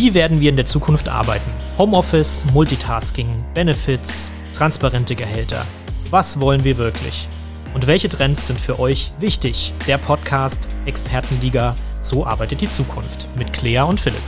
Wie werden wir in der Zukunft arbeiten? Homeoffice, Multitasking, Benefits, transparente Gehälter. Was wollen wir wirklich? Und welche Trends sind für euch wichtig? Der Podcast Expertenliga So arbeitet die Zukunft mit Claire und Philipp.